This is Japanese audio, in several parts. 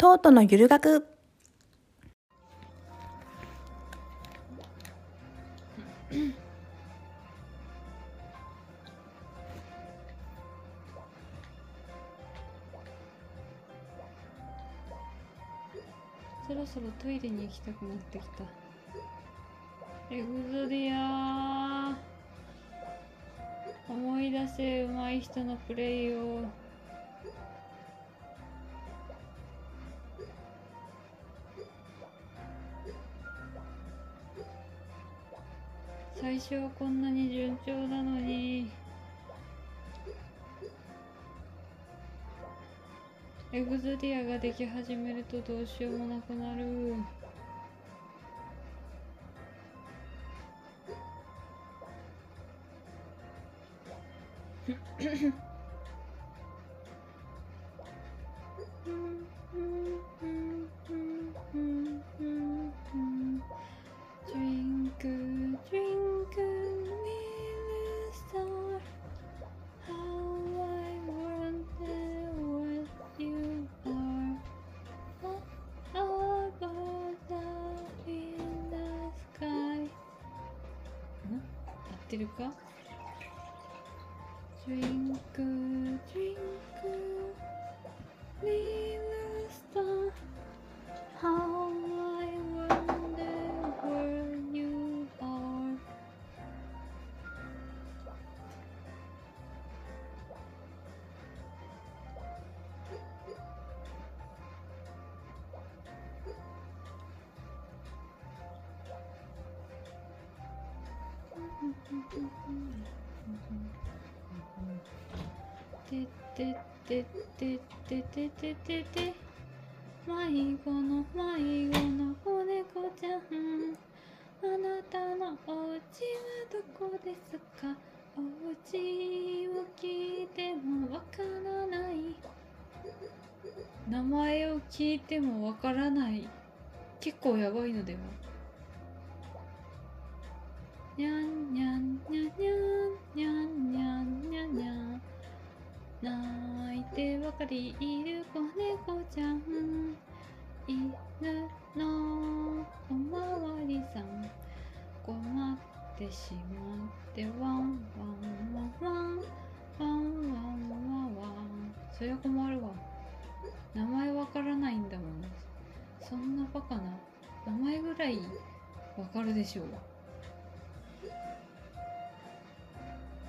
トートのゆる学。そろそろトイレに行きたくなってきた。エグゾディア思い出せ上手い人のプレイを。最初はこんなに順調なのに。エグゾディアができ始めるとどうしようもなくなる「フフフってるか？ドリンクドリンクリースターハオててててててててて迷子の迷子の子猫ちゃんあなたのお家はどこですかお家を聞いてもわからない名前を聞いてもわからない結構やばいのではにゃんにゃんにゃんにゃんにゃんにゃんにゃんにゃん泣いてばかりいる子猫ちゃん犬のおまわりさん困ってしまってワンワンワンワンワンワンワンワンそりゃ困るわ名前わからないんだもんそんなバカな名前ぐらいわかるでしょう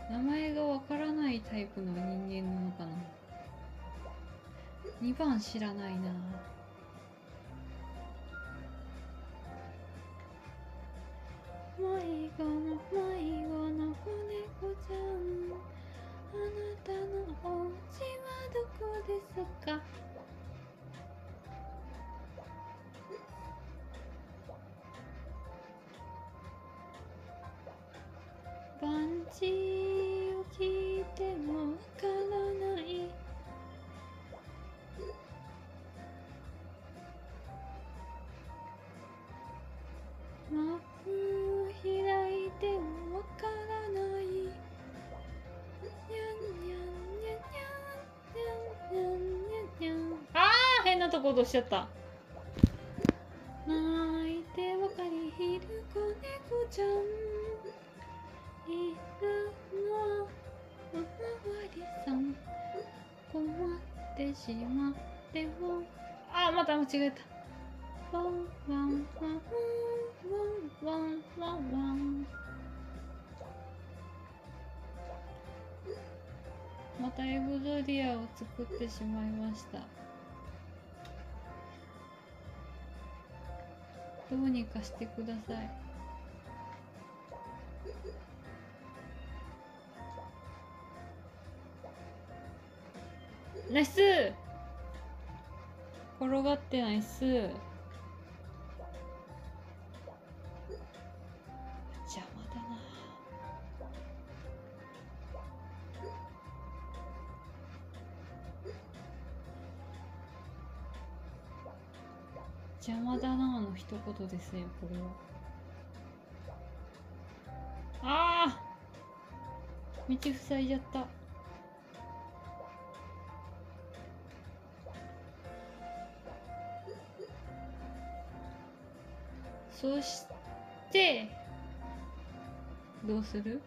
名前がわからないタイプの人間なのかな？2番知らないな。迷子の迷子の子猫ちゃん。あなたのお家はどこですか？番地を聞いてもわからない。マップを開いてもわからない。にゃんにゃんにゃんにゃんにゃんにゃんにゃんにゃんあー変なとこ落としちゃった。泣いてばかりいる子猫ちゃん。犬のおまわりさん困ってしまってもあまた間違えた。ワンワンワンワンワンワンワンまたエブドリアを作ってしまいましたどうにかしてくださいナイス。転がってナイス。邪魔だな。邪魔だなの一言ですよこれは。あー！道塞いじゃった。そしてどうする？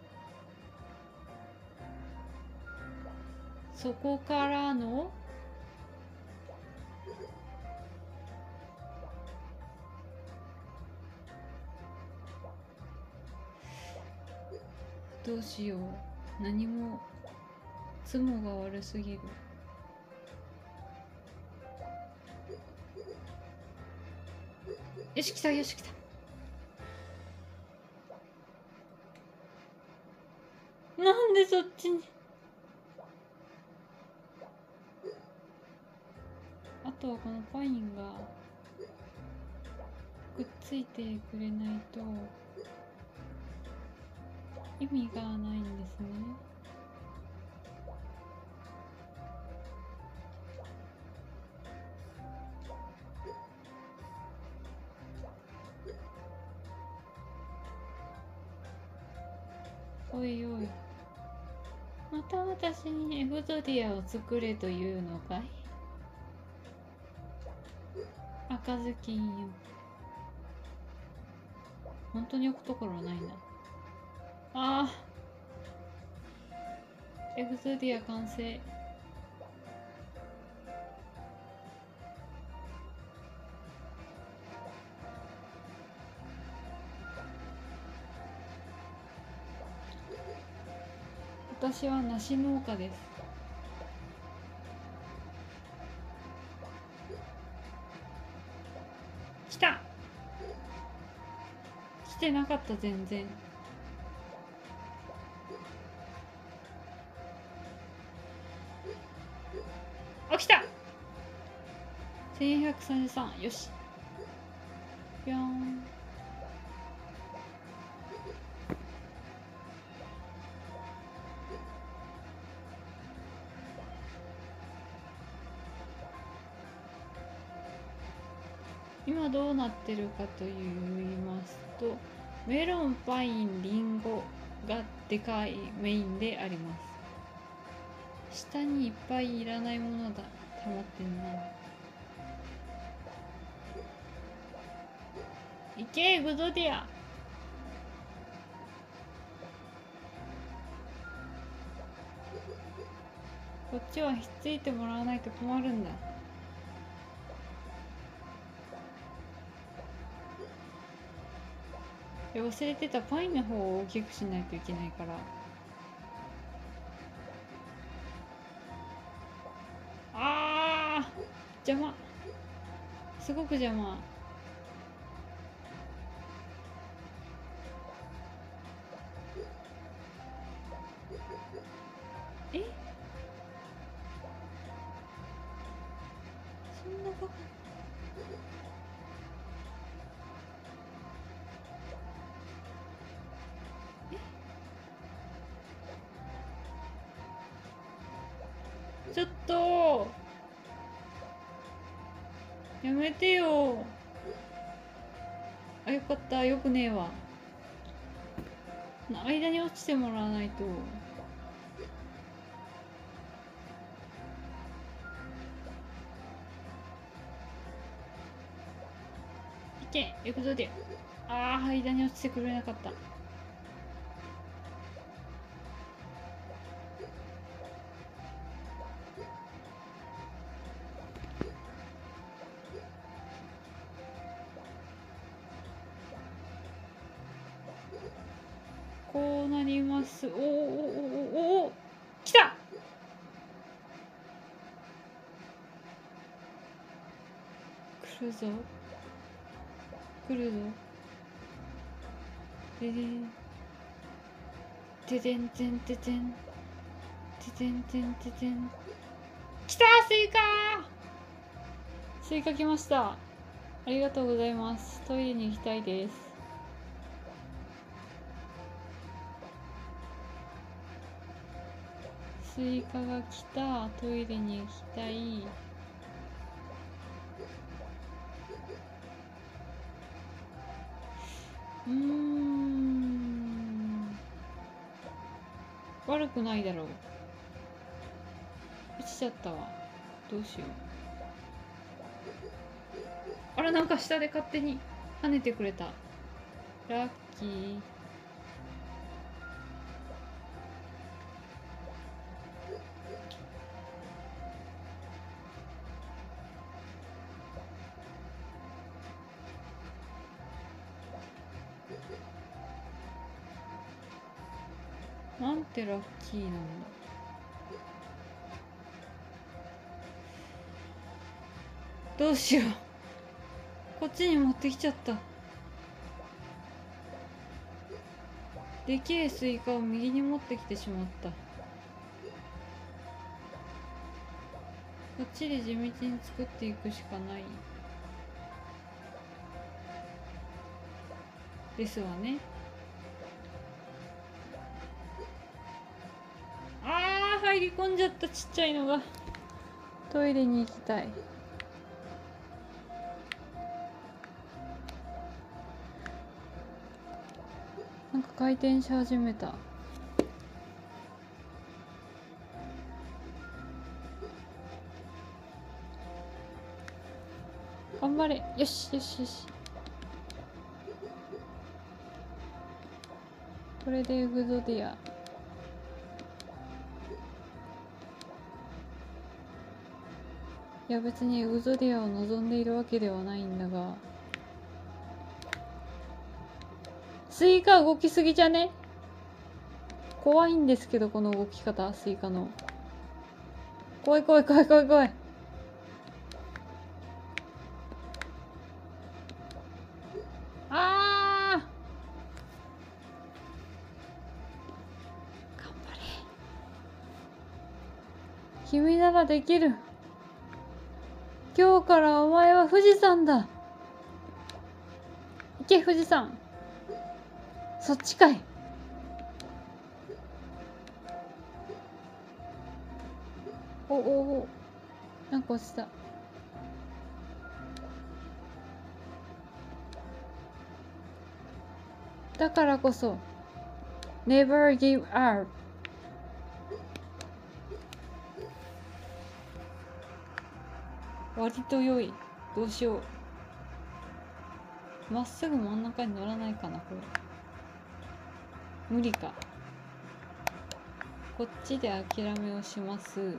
そこからのどうしよう。何もつもが悪すぎる。よし来たよし来た。そっちに。あとはこのパインがくっついてくれないと意味がないんですね。エグゾディアを作れというのかい赤ずきんよ本当に置くところはないなあーエグゾディア完成私は梨農家ですてなかった全然。あ来た。1133よし。ぴょん。今どうなってるかと言いますとメロンパインリンゴがでかいメインであります。下にいっぱいいらないものだ。溜まってんな。いけグドディア。こっちはひっついてもらわないと困るんだ。忘れてたパインの方を大きくしないといけないから。あー邪魔。すごく邪魔。ちょっと。やめてよ。あよかった。よくねえわ。間に落ちてもらわないと。いけ行くぞでああ間に落ちてくれなかった。こうなります。おーおーおーおお来た！来るぞ。来るぞ。ででんてでんてんててん。ててんてんててん。来た！スイカ！スイカ来ました。ありがとうございます。トイレに行きたいです。スイカが来たトイレに行きたい。うん。悪くないだろう。落ちちゃったわ。どうしよう。あらなんか下で勝手に跳ねてくれた。ラッキー。なんてラッキーなんだどうしよう。こっちに持ってきちゃった。でけえスイカを右に持ってきてしまった。こっちで地道に作っていくしかない。ですわね。あー入り込んじゃったちっちゃいのが。トイレに行きたい。なんか回転し始めた。頑張れ。よしよしよし。これでエグゾディア。いや別にエグゾディアを望んでいるわけではないんだが。スイカ動きすぎじゃね？怖いんですけどこの動き方スイカの。怖い怖い怖い怖い怖い。あー！頑張れ。君ならできる。今日からお前は富士山だ。行け富士山。そっちかい。おおお。なんか落ちた。だからこそ Never give up 割と良い。どうしよう。まっすぐ真ん中に乗らないかなこれ。無理か。こっちで諦めをします。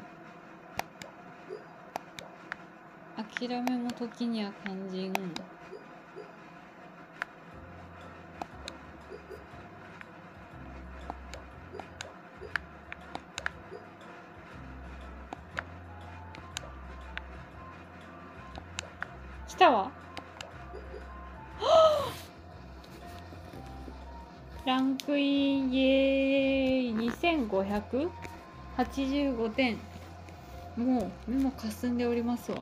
諦めも時には肝心。たわ。ランクインイエーイ。2585点。もう目もかすんでおりますわ。